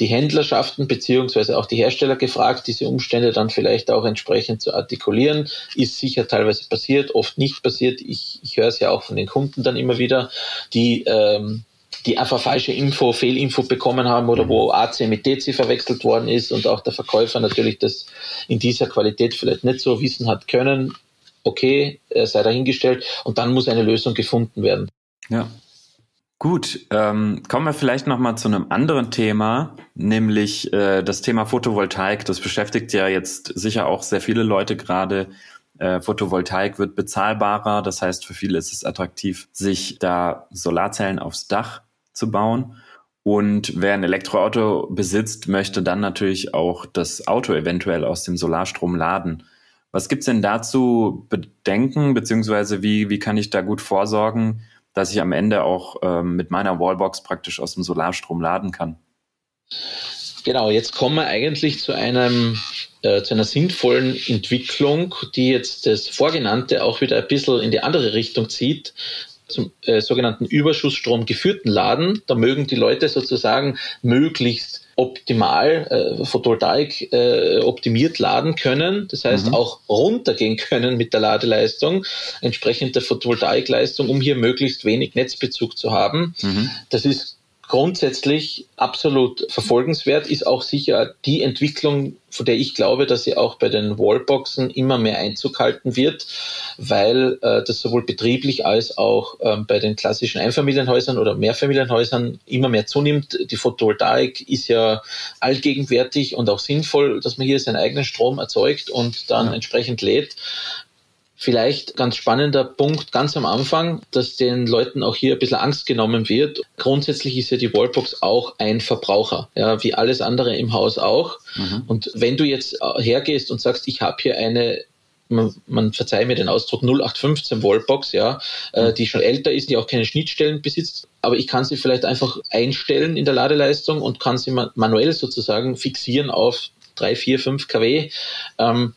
die Händlerschaften beziehungsweise auch die Hersteller gefragt, diese Umstände dann vielleicht auch entsprechend zu artikulieren. Ist sicher teilweise passiert, oft nicht passiert. Ich, ich höre es ja auch von den Kunden dann immer wieder, die ähm, die einfach falsche Info, Fehlinfo bekommen haben oder wo AC mit DC verwechselt worden ist und auch der Verkäufer natürlich das in dieser Qualität vielleicht nicht so wissen hat können. Okay, sei dahingestellt und dann muss eine Lösung gefunden werden. Ja. Gut, ähm, kommen wir vielleicht noch mal zu einem anderen Thema, nämlich äh, das Thema Photovoltaik. Das beschäftigt ja jetzt sicher auch sehr viele Leute gerade. Äh, Photovoltaik wird bezahlbarer, das heißt, für viele ist es attraktiv, sich da Solarzellen aufs Dach zu bauen. Und wer ein Elektroauto besitzt, möchte dann natürlich auch das Auto eventuell aus dem Solarstrom laden. Was gibt's denn dazu Bedenken, beziehungsweise wie, wie kann ich da gut vorsorgen, dass ich am Ende auch ähm, mit meiner Wallbox praktisch aus dem Solarstrom laden kann? Genau, jetzt kommen wir eigentlich zu einem äh, zu einer sinnvollen Entwicklung, die jetzt das Vorgenannte auch wieder ein bisschen in die andere Richtung zieht, zum äh, sogenannten Überschussstrom geführten Laden. Da mögen die Leute sozusagen möglichst optimal äh, Photovoltaik äh, optimiert laden können, das heißt mhm. auch runtergehen können mit der Ladeleistung, entsprechend der Photovoltaikleistung, um hier möglichst wenig Netzbezug zu haben. Mhm. Das ist grundsätzlich absolut verfolgenswert, ist auch sicher die Entwicklung, von der ich glaube, dass sie auch bei den Wallboxen immer mehr Einzug halten wird, weil äh, das sowohl betrieblich als auch ähm, bei den klassischen Einfamilienhäusern oder Mehrfamilienhäusern immer mehr zunimmt. Die Photovoltaik ist ja allgegenwärtig und auch sinnvoll, dass man hier seinen eigenen Strom erzeugt und dann ja. entsprechend lädt. Vielleicht ganz spannender Punkt ganz am Anfang, dass den Leuten auch hier ein bisschen Angst genommen wird. Grundsätzlich ist ja die Wallbox auch ein Verbraucher, ja, wie alles andere im Haus auch. Mhm. Und wenn du jetzt hergehst und sagst, ich habe hier eine man, man verzeiht mir den Ausdruck 0815 Wallbox, ja, äh, mhm. die schon älter ist, die auch keine Schnittstellen besitzt, aber ich kann sie vielleicht einfach einstellen in der Ladeleistung und kann sie manuell sozusagen fixieren auf 3, 4, 5 kW. Ähm,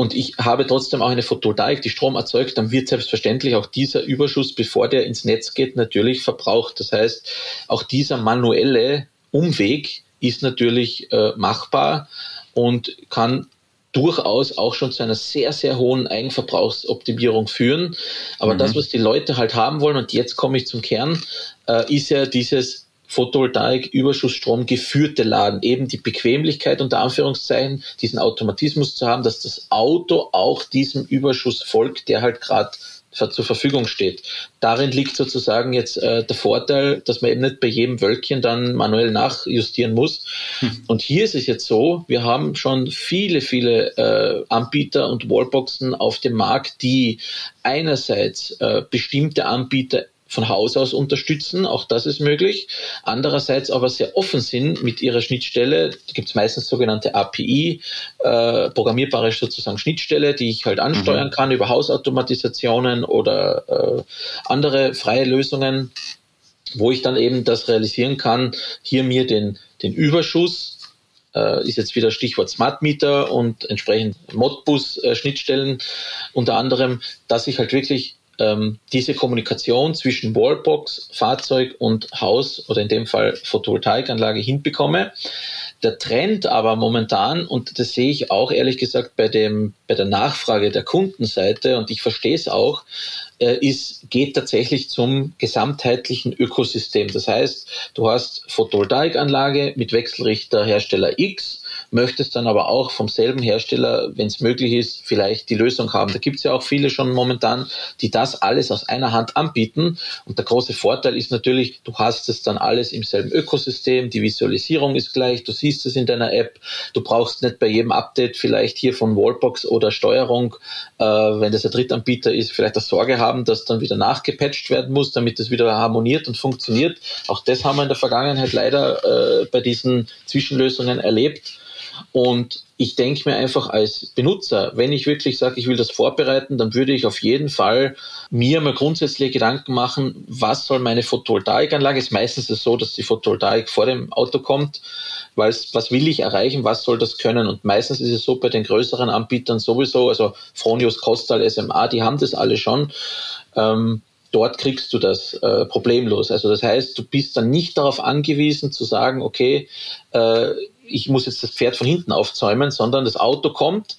und ich habe trotzdem auch eine Photovoltaik, die Strom erzeugt, dann wird selbstverständlich auch dieser Überschuss, bevor der ins Netz geht, natürlich verbraucht. Das heißt, auch dieser manuelle Umweg ist natürlich äh, machbar. und kann durchaus auch schon zu einer sehr, sehr hohen Eigenverbrauchsoptimierung führen. Aber mhm. das, was die Leute halt haben wollen, und jetzt komme ich zum Kern, äh, ist ja dieses Photovoltaik, Überschussstrom geführte Laden, eben die Bequemlichkeit unter Anführungszeichen, diesen Automatismus zu haben, dass das Auto auch diesem Überschuss folgt, der halt gerade zur Verfügung steht. Darin liegt sozusagen jetzt äh, der Vorteil, dass man eben nicht bei jedem Wölkchen dann manuell nachjustieren muss. Hm. Und hier ist es jetzt so, wir haben schon viele, viele äh, Anbieter und Wallboxen auf dem Markt, die einerseits äh, bestimmte Anbieter von Haus aus unterstützen, auch das ist möglich. Andererseits aber sehr offen sind mit ihrer Schnittstelle. Da gibt es meistens sogenannte API, äh, programmierbare sozusagen Schnittstelle, die ich halt ansteuern mhm. kann über Hausautomatisationen oder äh, andere freie Lösungen, wo ich dann eben das realisieren kann, hier mir den, den Überschuss äh, ist jetzt wieder Stichwort Smart Meter und entsprechend Modbus-Schnittstellen unter anderem, dass ich halt wirklich ähm, diese Kommunikation zwischen Wallbox, Fahrzeug und Haus oder in dem Fall Photovoltaikanlage hinbekomme. Der Trend aber momentan, und das sehe ich auch ehrlich gesagt bei, dem, bei der Nachfrage der Kundenseite, und ich verstehe es auch, äh, ist, geht tatsächlich zum gesamtheitlichen Ökosystem. Das heißt, du hast Photovoltaikanlage mit Wechselrichter Hersteller X, möchtest dann aber auch vom selben Hersteller, wenn es möglich ist, vielleicht die Lösung haben. Da gibt es ja auch viele schon momentan, die das alles aus einer Hand anbieten. Und der große Vorteil ist natürlich, du hast es dann alles im selben Ökosystem, die Visualisierung ist gleich, du siehst es in deiner App, du brauchst nicht bei jedem Update vielleicht hier von Wallbox oder Steuerung, äh, wenn das ein Drittanbieter ist, vielleicht eine Sorge haben, dass dann wieder nachgepatcht werden muss, damit es wieder harmoniert und funktioniert. Auch das haben wir in der Vergangenheit leider äh, bei diesen Zwischenlösungen erlebt. Und ich denke mir einfach als Benutzer, wenn ich wirklich sage, ich will das vorbereiten, dann würde ich auf jeden Fall mir mal grundsätzliche Gedanken machen, was soll meine Photovoltaikanlage? Es ist meistens so, dass die Photovoltaik vor dem Auto kommt, weil was will ich erreichen, was soll das können? Und meistens ist es so bei den größeren Anbietern sowieso, also Fronius, Kostal, SMA, die haben das alle schon. Ähm, dort kriegst du das äh, problemlos. Also das heißt, du bist dann nicht darauf angewiesen zu sagen, okay, äh, ich muss jetzt das Pferd von hinten aufzäumen, sondern das Auto kommt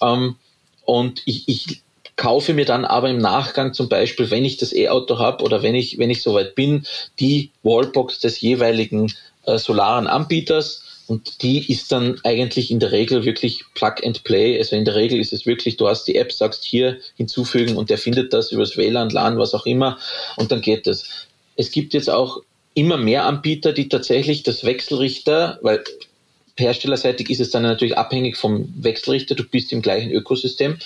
ähm, und ich, ich kaufe mir dann aber im Nachgang zum Beispiel, wenn ich das E-Auto habe oder wenn ich, wenn ich soweit bin, die Wallbox des jeweiligen äh, solaren Anbieters und die ist dann eigentlich in der Regel wirklich Plug and Play. Also in der Regel ist es wirklich, du hast die App, sagst hier hinzufügen und der findet das übers WLAN, LAN, was auch immer und dann geht es. Es gibt jetzt auch immer mehr Anbieter, die tatsächlich das Wechselrichter, weil herstellerseitig ist es dann natürlich abhängig vom Wechselrichter, du bist im gleichen Ökosystem,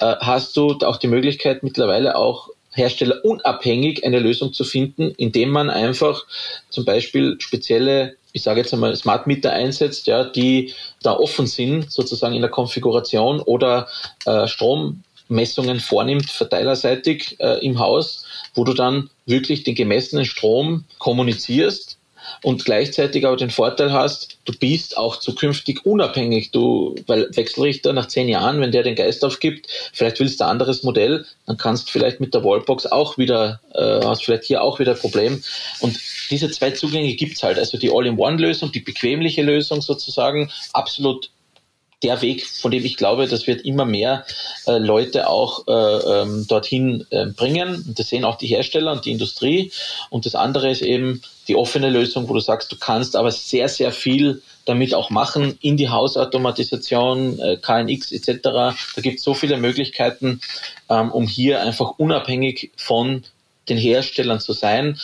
äh, hast du auch die Möglichkeit mittlerweile auch herstellerunabhängig eine Lösung zu finden, indem man einfach zum Beispiel spezielle, ich sage jetzt einmal Smart Meter einsetzt, ja, die da offen sind, sozusagen in der Konfiguration oder äh, Strommessungen vornimmt, verteilerseitig äh, im Haus, wo du dann wirklich den gemessenen Strom kommunizierst und gleichzeitig aber den Vorteil hast, du bist auch zukünftig unabhängig. Du, weil Wechselrichter nach zehn Jahren, wenn der den Geist aufgibt, vielleicht willst du ein anderes Modell, dann kannst vielleicht mit der Wallbox auch wieder, äh, hast vielleicht hier auch wieder ein Problem. Und diese zwei Zugänge gibt's halt. Also die All-in-One-Lösung, die bequemliche Lösung sozusagen, absolut der Weg, von dem ich glaube, das wird immer mehr äh, Leute auch äh, ähm, dorthin äh, bringen. Und das sehen auch die Hersteller und die Industrie. Und das andere ist eben die offene Lösung, wo du sagst, du kannst aber sehr, sehr viel damit auch machen in die Hausautomatisation, äh, KNX etc. Da gibt es so viele Möglichkeiten, ähm, um hier einfach unabhängig von den Herstellern zu sein.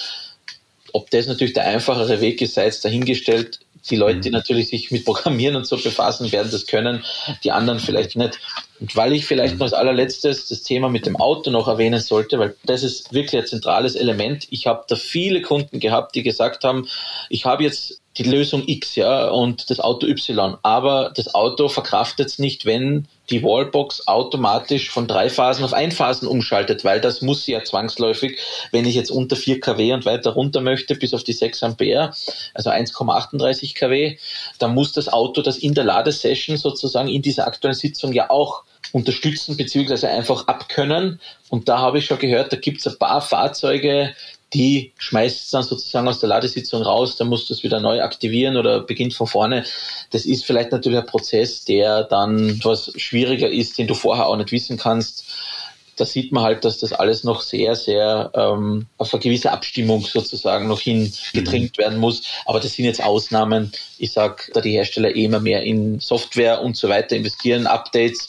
Ob das natürlich der einfachere Weg ist, sei es dahingestellt die Leute, die mhm. natürlich sich mit Programmieren und so befassen, werden das können, die anderen vielleicht nicht. Und weil ich vielleicht noch als allerletztes das Thema mit dem Auto noch erwähnen sollte, weil das ist wirklich ein zentrales Element. Ich habe da viele Kunden gehabt, die gesagt haben, ich habe jetzt die Lösung X, ja, und das Auto Y, aber das Auto verkraftet es nicht, wenn die Wallbox automatisch von drei Phasen auf Einphasen umschaltet, weil das muss ja zwangsläufig, wenn ich jetzt unter 4 kW und weiter runter möchte, bis auf die 6 Ampere, also 1,38 kW, dann muss das Auto das in der Ladesession sozusagen in dieser aktuellen Sitzung ja auch unterstützen beziehungsweise einfach abkönnen. Und da habe ich schon gehört, da gibt es ein paar Fahrzeuge, die schmeißt es dann sozusagen aus der Ladesitzung raus, dann musst du es wieder neu aktivieren oder beginnt von vorne. Das ist vielleicht natürlich ein Prozess, der dann etwas schwieriger ist, den du vorher auch nicht wissen kannst da sieht man halt, dass das alles noch sehr, sehr ähm, auf eine gewisse Abstimmung sozusagen noch hingedrängt mhm. werden muss. Aber das sind jetzt Ausnahmen. Ich sage, da die Hersteller eh immer mehr in Software und so weiter investieren, Updates,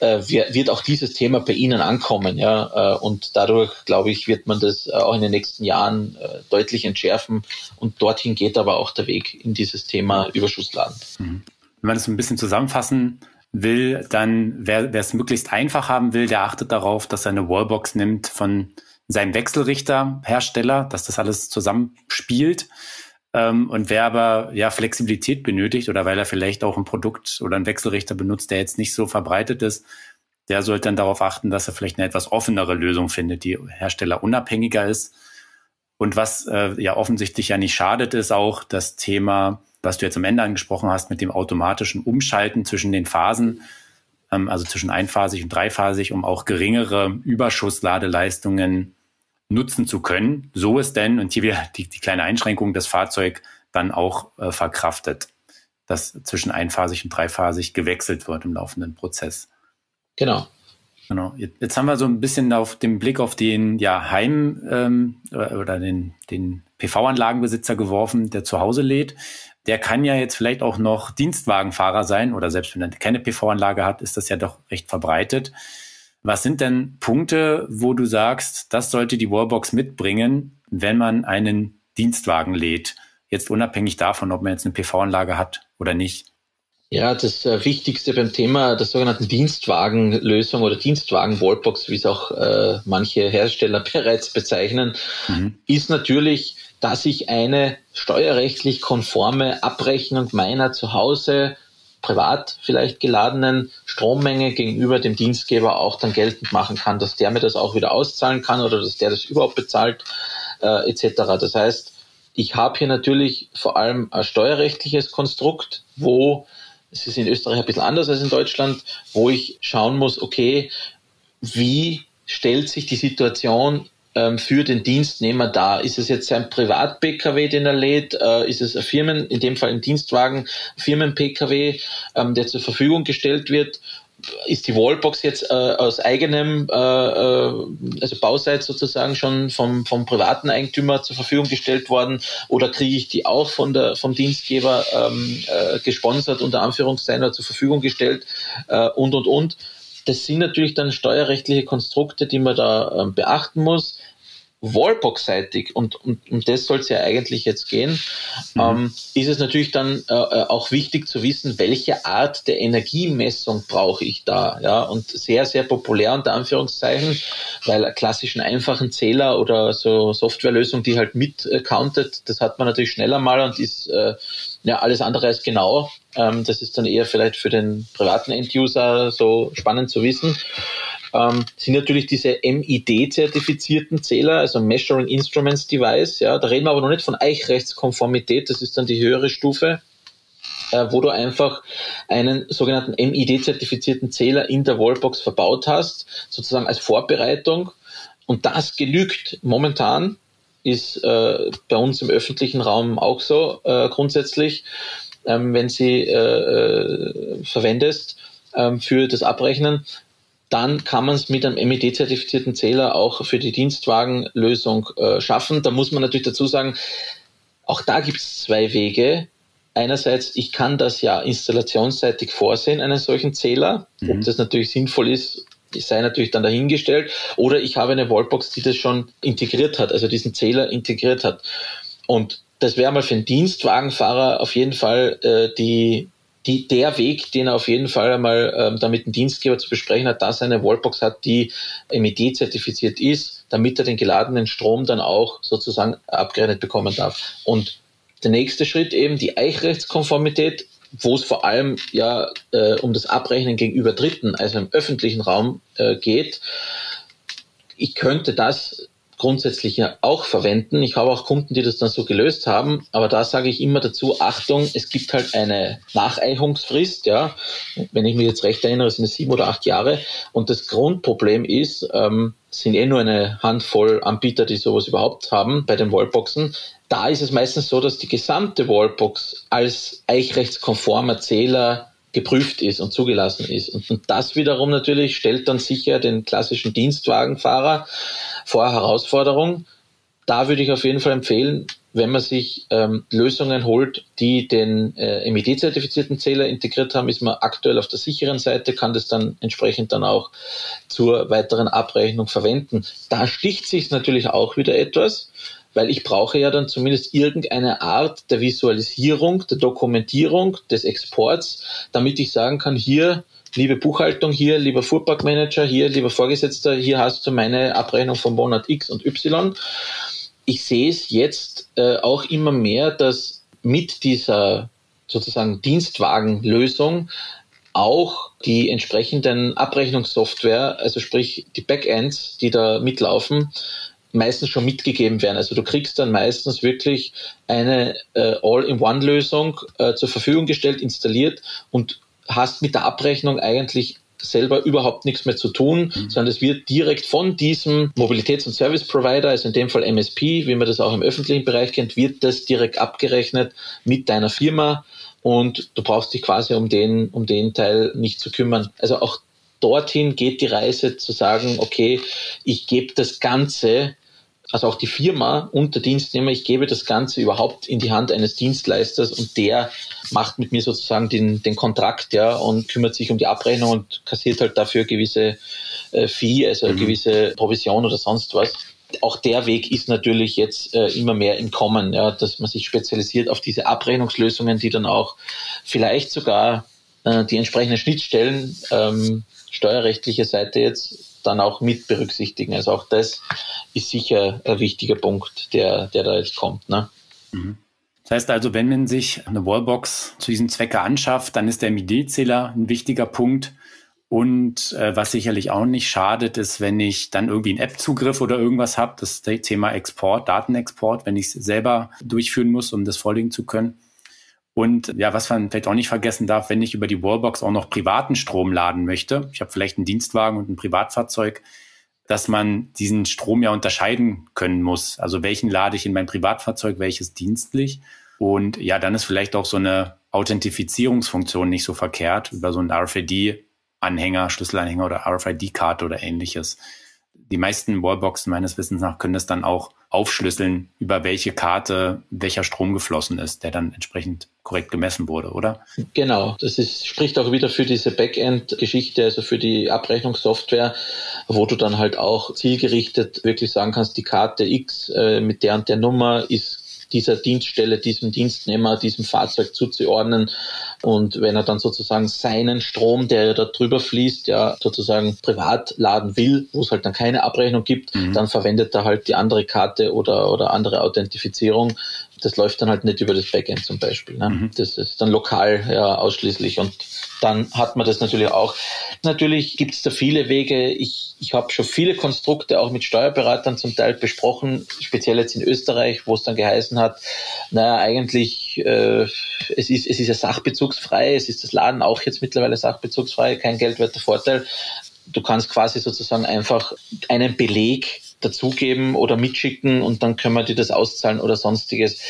äh, wird auch dieses Thema bei Ihnen ankommen. Ja? Äh, und dadurch, glaube ich, wird man das äh, auch in den nächsten Jahren äh, deutlich entschärfen. Und dorthin geht aber auch der Weg in dieses Thema Überschussladen. Mhm. Wenn man das ein bisschen zusammenfassen will, dann wer es möglichst einfach haben will, der achtet darauf, dass er eine Wallbox nimmt von seinem Wechselrichterhersteller, dass das alles zusammenspielt. Ähm, und wer aber ja Flexibilität benötigt oder weil er vielleicht auch ein Produkt oder einen Wechselrichter benutzt, der jetzt nicht so verbreitet ist, der sollte dann darauf achten, dass er vielleicht eine etwas offenere Lösung findet, die herstellerunabhängiger ist. Und was äh, ja offensichtlich ja nicht schadet, ist auch das Thema was du jetzt am Ende angesprochen hast mit dem automatischen Umschalten zwischen den Phasen, ähm, also zwischen einphasig und dreiphasig, um auch geringere Überschussladeleistungen nutzen zu können, so es denn, und hier wieder die, die kleine Einschränkung, das Fahrzeug dann auch äh, verkraftet, dass zwischen einphasig und dreiphasig gewechselt wird im laufenden Prozess. Genau. Genau. Jetzt haben wir so ein bisschen auf den Blick auf den ja, Heim ähm, oder den, den PV-Anlagenbesitzer geworfen, der zu Hause lädt der kann ja jetzt vielleicht auch noch Dienstwagenfahrer sein oder selbst wenn er keine PV-Anlage hat, ist das ja doch recht verbreitet. Was sind denn Punkte, wo du sagst, das sollte die Wallbox mitbringen, wenn man einen Dienstwagen lädt? Jetzt unabhängig davon, ob man jetzt eine PV-Anlage hat oder nicht. Ja, das äh, Wichtigste beim Thema der sogenannten Dienstwagenlösung oder Dienstwagen-Wallbox, wie es auch äh, manche Hersteller bereits bezeichnen, mhm. ist natürlich dass ich eine steuerrechtlich konforme Abrechnung meiner zu Hause privat vielleicht geladenen Strommenge gegenüber dem Dienstgeber auch dann geltend machen kann, dass der mir das auch wieder auszahlen kann oder dass der das überhaupt bezahlt äh, etc. Das heißt, ich habe hier natürlich vor allem ein steuerrechtliches Konstrukt, wo es ist in Österreich ein bisschen anders als in Deutschland, wo ich schauen muss, okay, wie stellt sich die Situation ähm, für den Dienstnehmer da? Ist es jetzt ein Privat-Pkw, den er lädt? Äh, ist es ein Firmen, in dem Fall ein Dienstwagen, Firmen-Pkw, ähm, der zur Verfügung gestellt wird? Ist die Wallbox jetzt äh, aus eigenem, äh, äh, also Bauseite sozusagen schon vom, vom privaten Eigentümer zur Verfügung gestellt worden oder kriege ich die auch von der, vom Dienstgeber ähm, äh, gesponsert, unter Anführungszeichen, oder zur Verfügung gestellt äh, und, und, und das sind natürlich dann steuerrechtliche Konstrukte, die man da äh, beachten muss. Wallbox-seitig, und, und um das soll es ja eigentlich jetzt gehen, mhm. ähm, ist es natürlich dann äh, äh, auch wichtig zu wissen, welche Art der Energiemessung brauche ich da. Ja? Und sehr, sehr populär unter Anführungszeichen, weil klassischen einfachen Zähler oder so Softwarelösung, die halt mit äh, countet, das hat man natürlich schneller mal und ist äh, ja alles andere als genau. Ähm, das ist dann eher vielleicht für den privaten End-User so spannend zu wissen ähm, sind natürlich diese MID-zertifizierten Zähler, also Measuring Instruments Device. Ja, da reden wir aber noch nicht von Eichrechtskonformität, das ist dann die höhere Stufe, äh, wo du einfach einen sogenannten MID-zertifizierten Zähler in der Wallbox verbaut hast, sozusagen als Vorbereitung. Und das genügt momentan, ist äh, bei uns im öffentlichen Raum auch so äh, grundsätzlich, ähm, wenn sie äh, äh verwendest ähm, für das Abrechnen, dann kann man es mit einem MED-zertifizierten Zähler auch für die Dienstwagenlösung äh, schaffen. Da muss man natürlich dazu sagen, auch da gibt es zwei Wege. Einerseits, ich kann das ja installationsseitig vorsehen, einen solchen Zähler. Mhm. Ob das natürlich sinnvoll ist, sei natürlich dann dahingestellt. Oder ich habe eine Wallbox, die das schon integriert hat, also diesen Zähler integriert hat. Und das wäre mal für einen Dienstwagenfahrer auf jeden Fall äh, die die, der Weg, den er auf jeden Fall einmal ähm, damit ein Dienstgeber zu besprechen hat, dass er eine Wallbox hat, die MED-zertifiziert ist, damit er den geladenen Strom dann auch sozusagen abgerechnet bekommen darf. Und der nächste Schritt eben die Eichrechtskonformität, wo es vor allem ja äh, um das Abrechnen gegenüber Dritten, also im öffentlichen Raum äh, geht. Ich könnte das grundsätzlich ja auch verwenden. Ich habe auch Kunden, die das dann so gelöst haben, aber da sage ich immer dazu, Achtung, es gibt halt eine Nacheichungsfrist, ja. Wenn ich mich jetzt recht erinnere, sind es sieben oder acht Jahre. Und das Grundproblem ist, ähm, sind eh nur eine Handvoll Anbieter, die sowas überhaupt haben bei den Wallboxen. Da ist es meistens so, dass die gesamte Wallbox als eichrechtskonformer Zähler geprüft ist und zugelassen ist. Und, und das wiederum natürlich stellt dann sicher den klassischen Dienstwagenfahrer vor Herausforderung. Da würde ich auf jeden Fall empfehlen, wenn man sich ähm, Lösungen holt, die den äh, MED-zertifizierten Zähler integriert haben, ist man aktuell auf der sicheren Seite, kann das dann entsprechend dann auch zur weiteren Abrechnung verwenden. Da sticht sich natürlich auch wieder etwas, weil ich brauche ja dann zumindest irgendeine Art der Visualisierung, der Dokumentierung des Exports, damit ich sagen kann, hier liebe Buchhaltung, hier lieber Fuhrparkmanager, hier lieber Vorgesetzter, hier hast du meine Abrechnung vom Monat X und Y. Ich sehe es jetzt äh, auch immer mehr, dass mit dieser sozusagen Dienstwagenlösung auch die entsprechenden Abrechnungssoftware, also sprich die Backends, die da mitlaufen, meistens schon mitgegeben werden. Also du kriegst dann meistens wirklich eine äh, All-in-One-Lösung äh, zur Verfügung gestellt, installiert und hast mit der Abrechnung eigentlich selber überhaupt nichts mehr zu tun, mhm. sondern es wird direkt von diesem Mobilitäts- und Service Provider, also in dem Fall MSP, wie man das auch im öffentlichen Bereich kennt, wird das direkt abgerechnet mit deiner Firma und du brauchst dich quasi um den, um den Teil nicht zu kümmern. Also auch dorthin geht die Reise zu sagen, okay, ich gebe das Ganze also auch die Firma und der Dienstnehmer, ich gebe das Ganze überhaupt in die Hand eines Dienstleisters und der macht mit mir sozusagen den, den Kontrakt, ja, und kümmert sich um die Abrechnung und kassiert halt dafür gewisse äh, Fee, also mhm. gewisse Provision oder sonst was. Auch der Weg ist natürlich jetzt äh, immer mehr im Kommen, ja, dass man sich spezialisiert auf diese Abrechnungslösungen, die dann auch vielleicht sogar äh, die entsprechenden Schnittstellen ähm, steuerrechtliche Seite jetzt dann auch mit berücksichtigen. Also auch das ist sicher ein wichtiger Punkt, der, der da jetzt kommt. Ne? Mhm. Das heißt also, wenn man sich eine Wallbox zu diesem Zwecke anschafft, dann ist der MID-Zähler ein wichtiger Punkt. Und äh, was sicherlich auch nicht schadet, ist, wenn ich dann irgendwie einen App-Zugriff oder irgendwas habe, das Thema Export, Datenexport, wenn ich es selber durchführen muss, um das vorlegen zu können. Und ja, was man vielleicht auch nicht vergessen darf, wenn ich über die Wallbox auch noch privaten Strom laden möchte, ich habe vielleicht einen Dienstwagen und ein Privatfahrzeug, dass man diesen Strom ja unterscheiden können muss. Also welchen lade ich in mein Privatfahrzeug, welches dienstlich. Und ja, dann ist vielleicht auch so eine Authentifizierungsfunktion nicht so verkehrt über so einen RFID-Anhänger, Schlüsselanhänger oder RFID-Karte oder ähnliches die meisten Wallboxen meines Wissens nach können das dann auch aufschlüsseln, über welche Karte welcher Strom geflossen ist, der dann entsprechend korrekt gemessen wurde, oder? Genau, das ist, spricht auch wieder für diese Backend-Geschichte, also für die Abrechnungssoftware, wo du dann halt auch zielgerichtet wirklich sagen kannst, die Karte X äh, mit der und der Nummer ist dieser Dienststelle, diesem Dienstnehmer, diesem Fahrzeug zuzuordnen. Und wenn er dann sozusagen seinen Strom, der da drüber fließt, ja sozusagen privat laden will, wo es halt dann keine Abrechnung gibt, mhm. dann verwendet er halt die andere Karte oder, oder andere Authentifizierung das läuft dann halt nicht über das Backend zum Beispiel. Ne? Mhm. Das ist dann lokal ja ausschließlich und dann hat man das natürlich auch. Natürlich gibt es da viele Wege. Ich, ich habe schon viele Konstrukte auch mit Steuerberatern zum Teil besprochen, speziell jetzt in Österreich, wo es dann geheißen hat, naja, eigentlich, äh, es, ist, es ist ja sachbezugsfrei, es ist das Laden auch jetzt mittlerweile sachbezugsfrei, kein geldwerter Vorteil. Du kannst quasi sozusagen einfach einen Beleg dazugeben oder mitschicken und dann können wir dir das auszahlen oder sonstiges.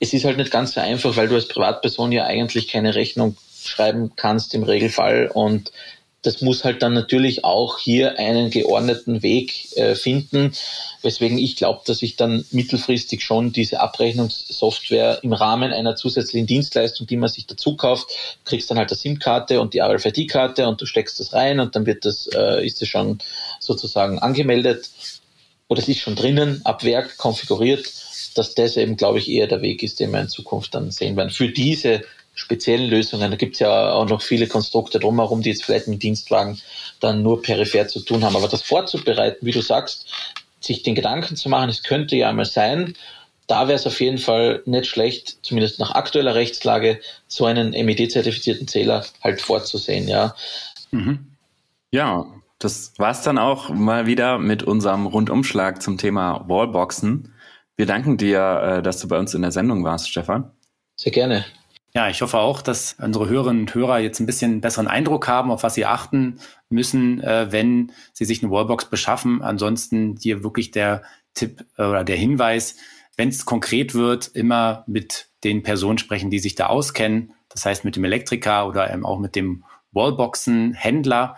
Es ist halt nicht ganz so einfach, weil du als Privatperson ja eigentlich keine Rechnung schreiben kannst im Regelfall und das muss halt dann natürlich auch hier einen geordneten Weg äh, finden, weswegen ich glaube, dass ich dann mittelfristig schon diese Abrechnungssoftware im Rahmen einer zusätzlichen Dienstleistung, die man sich dazu kauft, kriegst dann halt eine SIM-Karte und die RFID-Karte und du steckst das rein und dann wird das, äh, ist das schon sozusagen angemeldet oder es ist schon drinnen ab Werk konfiguriert, dass das eben, glaube ich, eher der Weg ist, den wir in Zukunft dann sehen werden. Für diese speziellen Lösungen, da gibt es ja auch noch viele Konstrukte drumherum, die jetzt vielleicht mit Dienstwagen dann nur peripher zu tun haben. Aber das vorzubereiten, wie du sagst, sich den Gedanken zu machen, es könnte ja einmal sein, da wäre es auf jeden Fall nicht schlecht, zumindest nach aktueller Rechtslage, so einen MED-zertifizierten Zähler halt vorzusehen, ja. Mhm. Ja, das war's dann auch mal wieder mit unserem Rundumschlag zum Thema Wallboxen. Wir danken dir, äh, dass du bei uns in der Sendung warst, Stefan. Sehr gerne. Ja, ich hoffe auch, dass unsere Hörerinnen und Hörer jetzt ein bisschen besseren Eindruck haben, auf was sie achten müssen, äh, wenn sie sich eine Wallbox beschaffen. Ansonsten hier wirklich der Tipp äh, oder der Hinweis, wenn es konkret wird, immer mit den Personen sprechen, die sich da auskennen. Das heißt mit dem Elektriker oder eben auch mit dem Wallboxen-Händler.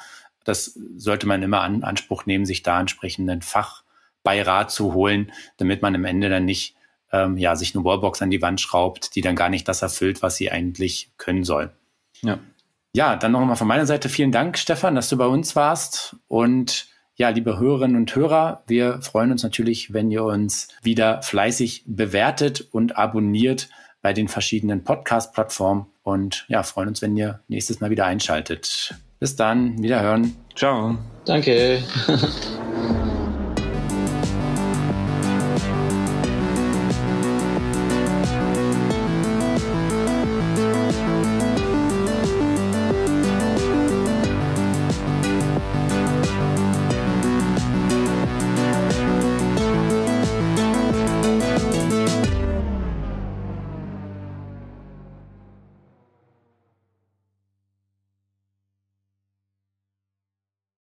Das sollte man immer an Anspruch nehmen, sich da entsprechenden Fachbeirat zu holen, damit man am Ende dann nicht ähm, ja, sich eine Wallbox an die Wand schraubt, die dann gar nicht das erfüllt, was sie eigentlich können soll. Ja. Ja, dann nochmal von meiner Seite vielen Dank, Stefan, dass du bei uns warst. Und ja, liebe Hörerinnen und Hörer, wir freuen uns natürlich, wenn ihr uns wieder fleißig bewertet und abonniert bei den verschiedenen Podcast-Plattformen und ja, freuen uns, wenn ihr nächstes Mal wieder einschaltet. Bis dann, wiederhören. Ciao. Danke.